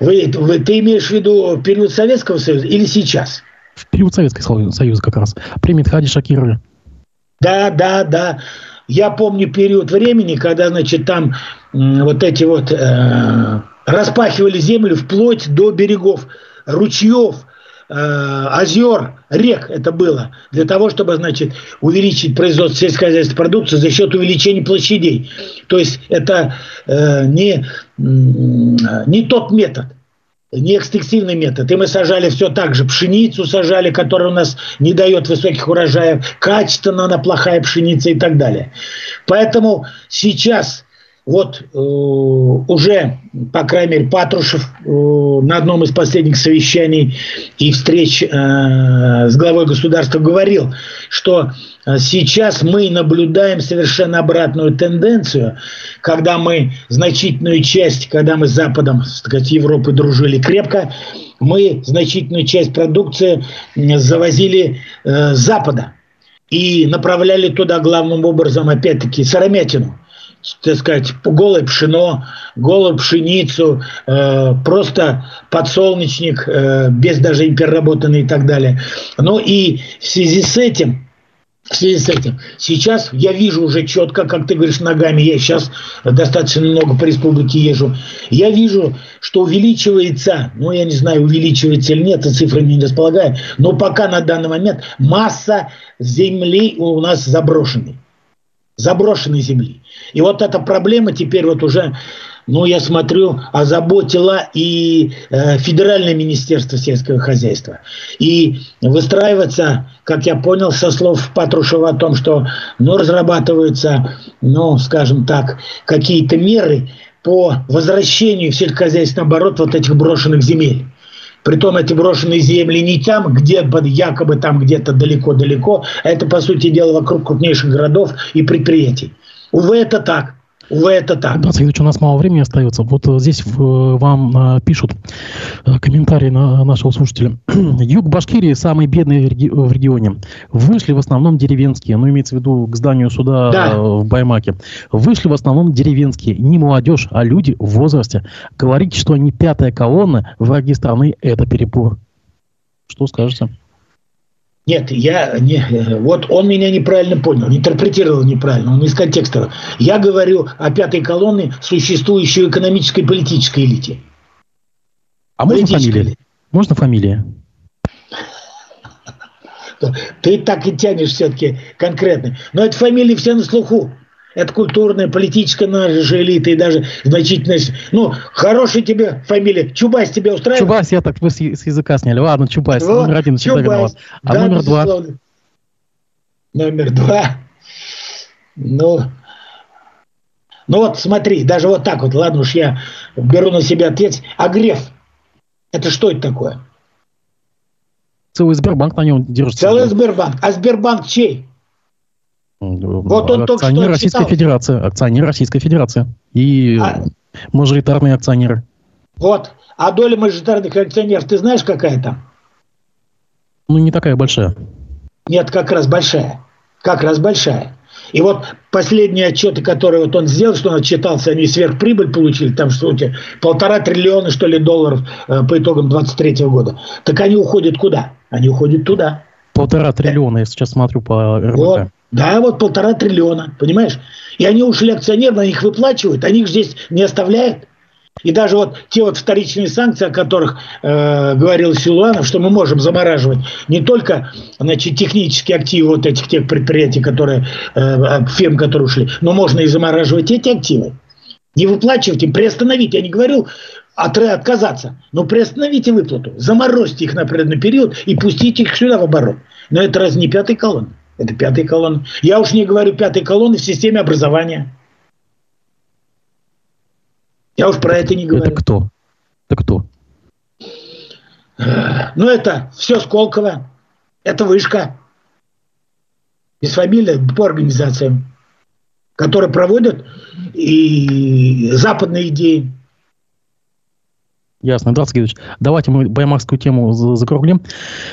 Вы, вы, ты имеешь в виду период Советского Союза или сейчас? В период Советского Союза как раз. Премия Хади Шакировой. Да, да, да. Я помню период времени, когда, значит, там вот эти вот э, распахивали землю вплоть до берегов ручьев, э, озер, рек это было, для того, чтобы, значит, увеличить производство сельскохозяйственной продукции за счет увеличения площадей. То есть это э, не, не тот метод не экстенсивный метод. И мы сажали все так же. Пшеницу сажали, которая у нас не дает высоких урожаев. Качественно она плохая пшеница и так далее. Поэтому сейчас вот э, уже, по крайней мере, Патрушев э, на одном из последних совещаний и встреч э, с главой государства говорил, что сейчас мы наблюдаем совершенно обратную тенденцию, когда мы значительную часть, когда мы с Западом, так сказать, Европы дружили крепко, мы значительную часть продукции завозили с Запада и направляли туда главным образом, опять-таки, сыромятину так сказать, голое пшено, голую пшеницу, э, просто подсолнечник, э, без даже переработанный и так далее. Ну и в связи с этим, в связи с этим, сейчас я вижу уже четко, как ты говоришь, ногами, я сейчас достаточно много по республике езжу, я вижу, что увеличивается, ну я не знаю, увеличивается или нет, цифрами не располагаю, но пока на данный момент масса земли у нас заброшенной заброшенной земли. И вот эта проблема теперь вот уже ну, я смотрю, озаботило и э, Федеральное министерство сельского хозяйства. И выстраиваться, как я понял со слов Патрушева о том, что ну, разрабатываются, ну, скажем так, какие-то меры по возвращению в сельскохозяйственный оборот вот этих брошенных земель. Притом эти брошенные земли не там, где якобы там где-то далеко-далеко, а это, по сути дела, вокруг крупнейших городов и предприятий. Увы, это так. Увы, это так. Да, Сергеевич, у нас мало времени остается. Вот э, здесь э, вам э, пишут комментарии на нашего слушателя. Юг Башкирии самый бедный в регионе. Вышли в основном деревенские, ну, имеется в виду к зданию суда да. в Баймаке. Вышли в основном деревенские, не молодежь, а люди в возрасте. Говорить, что они пятая колонна, враги страны, это перепор. Что скажете? Нет, я не, вот он меня неправильно понял, интерпретировал неправильно, он из контекста. Я говорю о пятой колонне, существующей в экономической и политической элите. А можно фамилия? Можно фамилия? Ты так и тянешь все-таки конкретно. Но это фамилии все на слуху. Это культурная, политическая наша элита и даже значительность. Ну, хорошая тебе фамилия. Чубайс тебя устраивает? Чубайс, я так вы с, языка сняли. Ладно, Чубайс, вот, номер один Чубайс. А да, номер безусловно. два? Номер два. Ну, ну вот смотри, даже вот так вот, ладно уж я беру на себя ответственность. А Греф, это что это такое? Целый Сбербанк на нем держится. Целый Сбербанк. А Сбербанк чей? Вот он акционер только Российской читал. Федерации. Акционер Российской Федерации. И а, мажоритарные акционеры. Вот. А доля мажоритарных акционеров, ты знаешь, какая там? Ну, не такая большая. Нет, как раз большая. Как раз большая. И вот последние отчеты, которые вот он сделал, что он отчитался, они сверхприбыль получили, там что то полтора триллиона, что ли, долларов э, по итогам 23 года. Так они уходят куда? Они уходят туда. Полтора триллиона, я сейчас смотрю по РБК. Вот. Да, вот полтора триллиона, понимаешь? И они ушли акционеры, на них выплачивают, они их здесь не оставляют. И даже вот те вот вторичные санкции, о которых э, говорил Силуанов, что мы можем замораживать не только значит, технические активы вот этих тех предприятий, которые, э, фирм, которые ушли, но можно и замораживать эти активы. Не выплачивать им, приостановить. Я не говорю от, отказаться, но приостановите выплату, заморозьте их на определенный период и пустите их сюда в оборот. Но это раз не пятый колонн. Это пятая колонна. Я уж не говорю пятой колонны в системе образования. Я уж про это не говорю. Это кто? Это кто? Ну, это все Сколково. Это вышка. Без фамилии по организациям, которые проводят и западные идеи. Ясно, да, Сергеевич. Давайте мы баймакскую тему закруглим.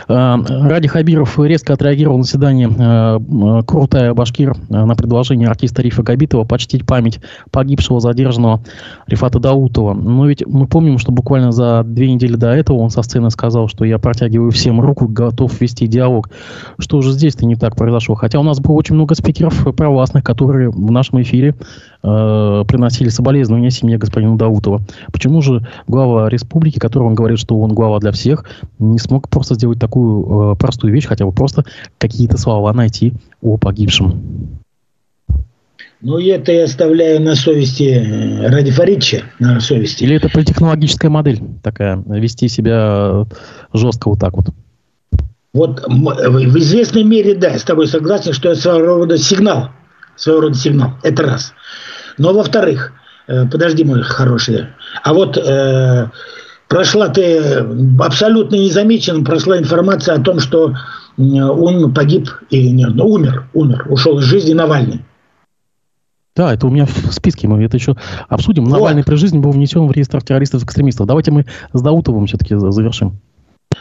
Э, Ради Хабиров резко отреагировал на заседании э, Крутая Башкир э, на предложение артиста Рифа Габитова почтить память погибшего задержанного Рифата Даутова. Но ведь мы помним, что буквально за две недели до этого он со сцены сказал, что я протягиваю всем руку, готов вести диалог. Что же здесь-то не так произошло? Хотя у нас было очень много спикеров провластных, которые в нашем эфире э, приносили соболезнования семье господина Даутова. Почему же глава республики, который он говорит, что он глава для всех, не смог просто сделать такую э, простую вещь, хотя бы просто какие-то слова найти о погибшем? Ну, это я оставляю на совести э, Ради Фаридча, на совести. Или это политехнологическая модель такая, вести себя жестко вот так вот? Вот в известной мере, да, я с тобой согласен, что это своего рода сигнал. Своего рода сигнал. Это раз. Но во-вторых, э, подожди, мой хороший, а вот э, прошла ты абсолютно незамеченным, прошла информация о том, что он погиб или нет, ну, умер, умер, ушел из жизни Навальный. Да, это у меня в списке, мы это еще обсудим. Вот. Навальный при жизни был внесен в реестр террористов-экстремистов. Давайте мы с Даутовым все-таки завершим.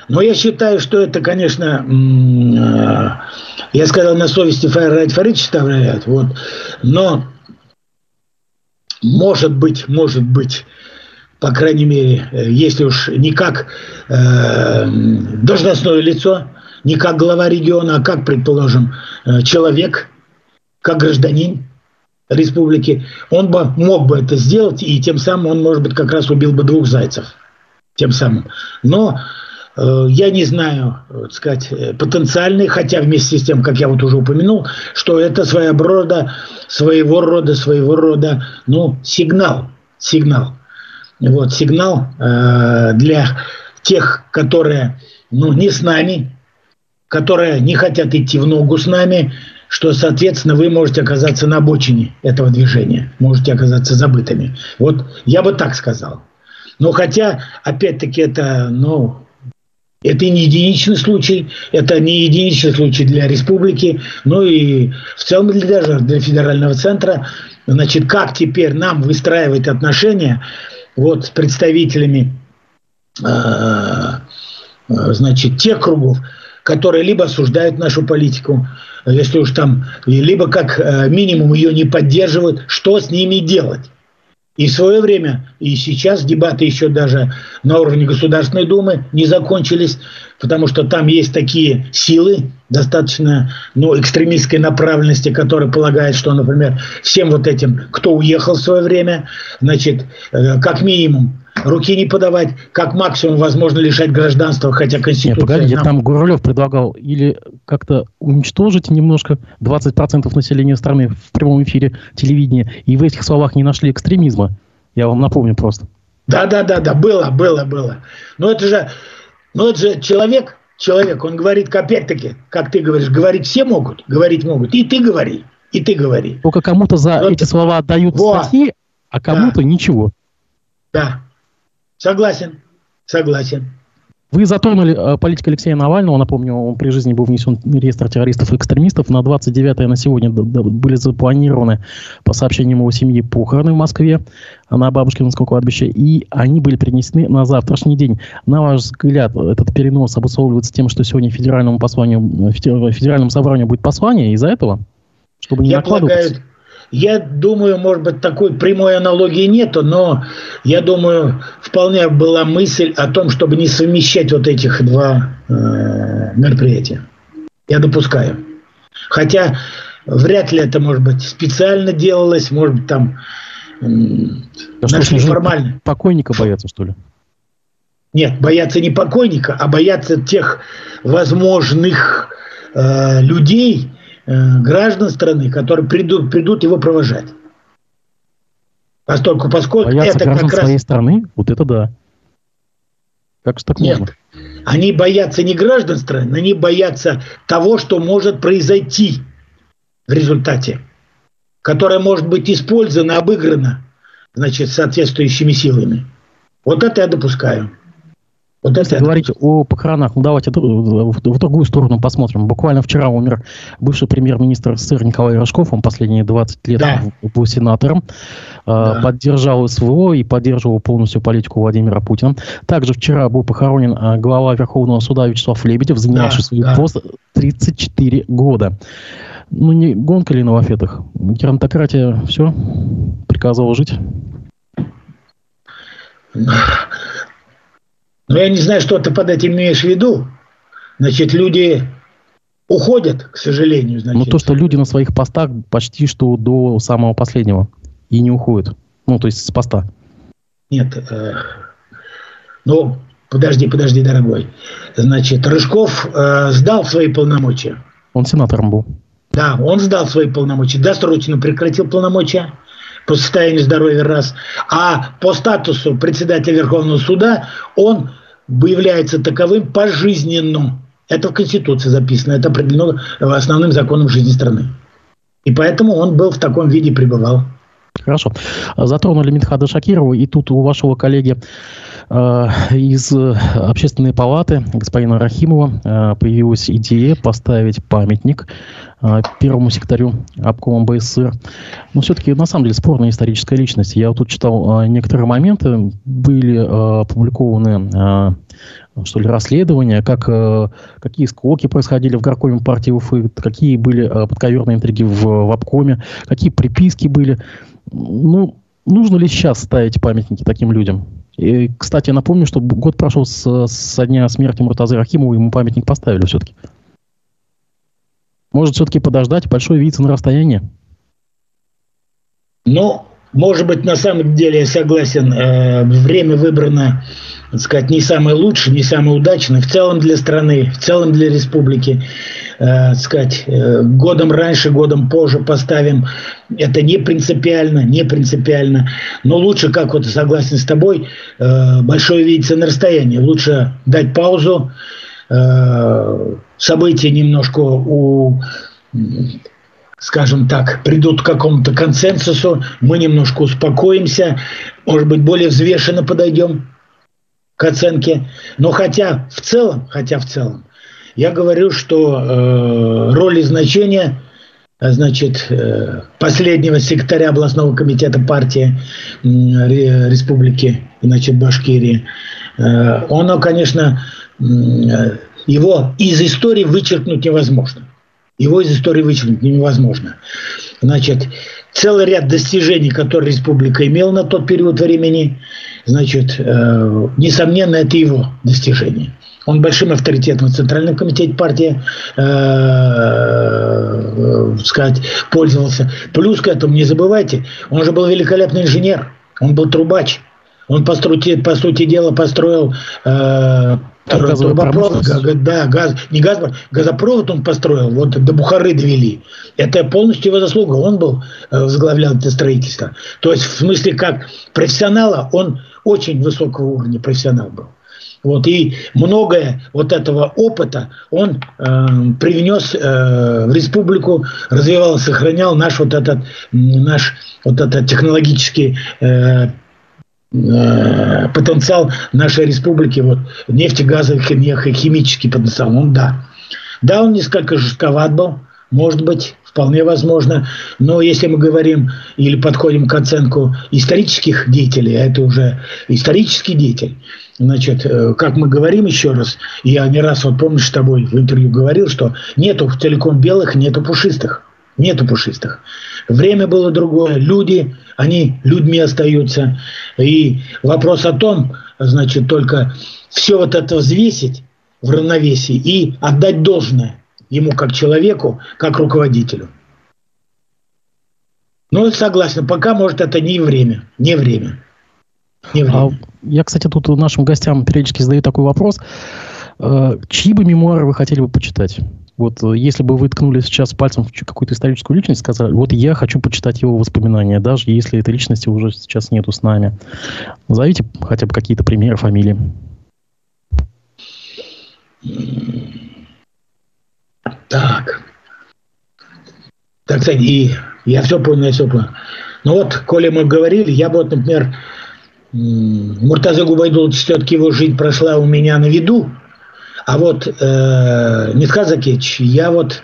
Но я считаю, что это, конечно, э, я сказал, на совести Фарид оставляют, вот, но может быть, может быть, по крайней мере, э, если уж не как э, должностное лицо, не как глава региона, а как, предположим, э, человек, как гражданин республики, он бы мог бы это сделать, и тем самым он, может быть, как раз убил бы двух зайцев. Тем самым. Но я не знаю, так сказать, э, потенциальный, хотя вместе с тем, как я вот уже упомянул, что это своего рода, своего рода, своего рода, ну, сигнал, сигнал. Вот, сигнал э, для тех, которые ну, не с нами, которые не хотят идти в ногу с нами, что, соответственно, вы можете оказаться на обочине этого движения, можете оказаться забытыми. Вот я бы так сказал. Но хотя, опять-таки, это, ну, это не единичный случай, это не единичный случай для республики, но и в целом для, даже для федерального центра. Значит, как теперь нам выстраивать отношения вот, с представителями э, значит, тех кругов, которые либо осуждают нашу политику, если уж там, либо как э, минимум ее не поддерживают, что с ними делать? И в свое время, и сейчас дебаты еще даже на уровне Государственной Думы не закончились, потому что там есть такие силы, достаточно ну, экстремистской направленности, которые полагают, что, например, всем вот этим, кто уехал в свое время, значит, э, как минимум руки не подавать, как максимум возможно лишать гражданства, хотя Конституция... Нет, погоди, нам... там Гурулев предлагал или как-то уничтожить немножко 20% населения страны в прямом эфире телевидения, и в этих словах не нашли экстремизма. Я вам напомню просто. Да, да, да, да, было, было, было. Но это же, но это же человек, человек, он говорит, опять-таки, как ты говоришь, говорить все могут, говорить могут, и ты говори, и ты говори. Только кому-то за Но эти слова отдают вот. статьи, а кому-то да. ничего. Да, Согласен, согласен. Вы затронули э, политику Алексея Навального. Напомню, он при жизни был внесен в реестр террористов и экстремистов. На 29 на сегодня были запланированы, по сообщениям его семьи, похороны в Москве на Бабушкинском кладбище. И они были перенесены на завтрашний день. На ваш взгляд, этот перенос обусловливается тем, что сегодня федеральному, посланию, федеральному собранию будет послание из-за этого? Чтобы не Я полагаю, я думаю, может быть, такой прямой аналогии нету, но я думаю, вполне была мысль о том, чтобы не совмещать вот этих два э, мероприятия. Я допускаю. Хотя вряд ли это, может быть, специально делалось, может быть, там э, да нашли что, формально. Покойника боятся, что ли? Нет, боятся не покойника, а боятся тех возможных э, людей, граждан страны, которые придут, придут его провожать. Поскольку, поскольку Боятся это граждан как раз... своей страны? Вот это да. Как же так Нет. можно? Они боятся не граждан страны, они боятся того, что может произойти в результате, которое может быть использовано, обыграно, значит, соответствующими силами. Вот это я допускаю. Вот Если говорить о похоронах, ну давайте в другую сторону посмотрим. Буквально вчера умер бывший премьер-министр СССР Николай Рожков, он последние 20 лет да. был сенатором, а, да. поддержал СВО и поддерживал полностью политику Владимира Путина. Также вчера был похоронен а, глава Верховного суда Вячеслав Лебедев, занимавший да, свой да. пост 34 года. Ну, не гонка ли на лафетах? Геронтократия все приказывала жить? Но я не знаю, что ты под этим имеешь в виду. Значит, люди уходят, к сожалению. Значит. Ну, то, что люди на своих постах почти что до самого последнего и не уходят. Ну, то есть с поста. Нет. Э, ну, подожди, подожди, дорогой. Значит, Рыжков э, сдал свои полномочия. Он сенатором был. Да, он сдал свои полномочия, досрочно прекратил полномочия по состоянию здоровья раз, а по статусу председателя Верховного суда он является таковым пожизненно. Это в Конституции записано, это определено основным законом жизни страны. И поэтому он был в таком виде пребывал. Хорошо. Затронули Митхада Шакирова, и тут у вашего коллеги э, из общественной палаты господина Рахимова э, появилась идея поставить памятник э, первому секретарю обкома БССР. Но все-таки, на самом деле, спорная историческая личность. Я вот тут читал э, некоторые моменты, были э, опубликованы э, что ли, расследования, как, э, какие склоки происходили в горкоме партии Уфы, какие были э, подковерные интриги в, в обкоме, какие приписки были. Ну, нужно ли сейчас ставить памятники таким людям? И, кстати, напомню, что год прошел с, со дня смерти Муртазы Рахимова, ему памятник поставили все-таки. Может, все-таки подождать, большое видится на расстоянии? Ну, может быть, на самом деле я согласен, э, время выбрано, так сказать, не самое лучшее, не самое удачное, в целом для страны, в целом для республики. э, сказать, э, годом раньше, годом позже поставим. Это не принципиально, не принципиально. Но лучше, как вот согласен с тобой, большое видится на расстоянии. Лучше дать паузу, события немножко у скажем так, придут к какому-то консенсусу, мы немножко успокоимся, может быть, более взвешенно подойдем к оценке. Но хотя в целом, хотя в целом, я говорю, что э, роль и значение значит, э, последнего секретаря областного комитета партии Республики, значит, Башкирии, э, оно, конечно, э, его из истории вычеркнуть невозможно. Его из истории вычеркнуть невозможно. Значит, целый ряд достижений, которые республика имела на тот период времени, значит, э, несомненно, это его достижение. Он большим авторитетом в Центральном комитете партии, э, э, сказать, пользовался. Плюс к этому, не забывайте, он же был великолепный инженер, он был трубач. Он, по сути, по сути дела, построил э, Трубопровод, да, газ, не газ, газопровод он построил, вот до Бухары довели. Это полностью его заслуга, он был, э, возглавлял это строительство. То есть в смысле как профессионала, он очень высокого уровня профессионал был. Вот, и многое вот этого опыта он э, привнес э, в республику, развивал, сохранял наш вот этот, наш вот этот технологический э, Э, потенциал нашей республики, вот нефтегазовый, химический потенциал, он да. Да, он несколько жестковат был, может быть, вполне возможно. Но если мы говорим или подходим к оценку исторических деятелей, а это уже исторический деятель, значит, э, как мы говорим еще раз, я не раз, вот помнишь, с тобой в интервью говорил, что нету целиком белых, нету пушистых. Нету пушистых. Время было другое. Люди, они людьми остаются. И вопрос о том, значит, только все вот это взвесить в равновесии и отдать должное ему как человеку, как руководителю. Ну, согласен, пока, может, это не время. Не время. Не время. А я, кстати, тут нашим гостям периодически задаю такой вопрос. Э, чьи бы мемуары вы хотели бы почитать? Вот э, если бы вы ткнули сейчас пальцем в какую-то историческую личность, сказали, вот я хочу почитать его воспоминания, даже если этой личности уже сейчас нету с нами. Назовите хотя бы какие-то примеры, фамилии. Так. Так, кстати, и я все понял, я все понял. Ну вот, коли мы говорили, я бы вот, например, Муртаза Губайдулович все-таки его жизнь прошла у меня на виду, а вот э, Нитхат Закевич, я вот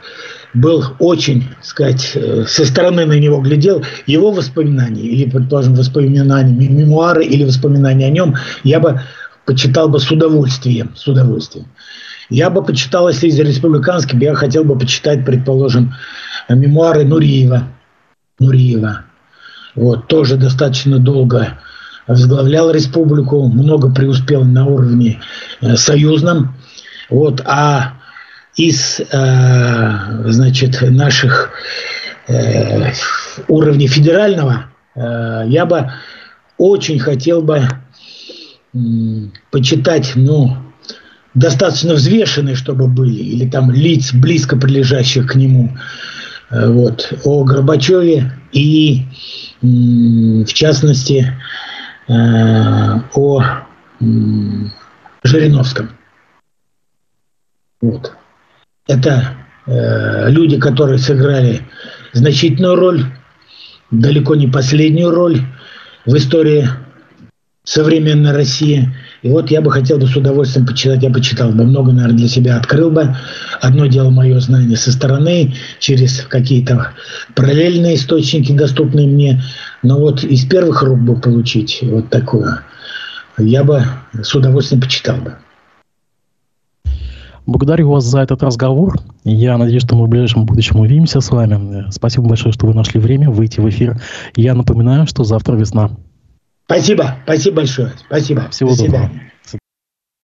был очень, сказать, э, со стороны на него глядел, его воспоминания, или, предположим, воспоминания, мемуары или воспоминания о нем, я бы почитал бы с удовольствием, с удовольствием. Я бы почитал, если из республиканских, я хотел бы почитать, предположим, мемуары Нуриева. Нуриева. Вот, тоже достаточно долго возглавлял республику, много преуспел на уровне э, союзном. Вот, а из э, значит, наших э, уровней федерального э, я бы очень хотел бы э, почитать, ну, достаточно взвешенные, чтобы были, или там лиц, близко прилежащих к нему, э, вот, о Горбачеве и, э, в частности, э, о э, Жириновском. Вот. Это э, люди, которые сыграли значительную роль, далеко не последнюю роль в истории современной России. И вот я бы хотел бы с удовольствием почитать, я почитал бы много, наверное, для себя открыл бы. Одно дело мое знание со стороны, через какие-то параллельные источники, доступные мне. Но вот из первых рук бы получить вот такое, я бы с удовольствием почитал бы. Благодарю вас за этот разговор. Я надеюсь, что мы в ближайшем будущем увидимся с вами. Спасибо большое, что вы нашли время выйти в эфир. Я напоминаю, что завтра весна. Спасибо, спасибо большое. Спасибо. Всего До доброго.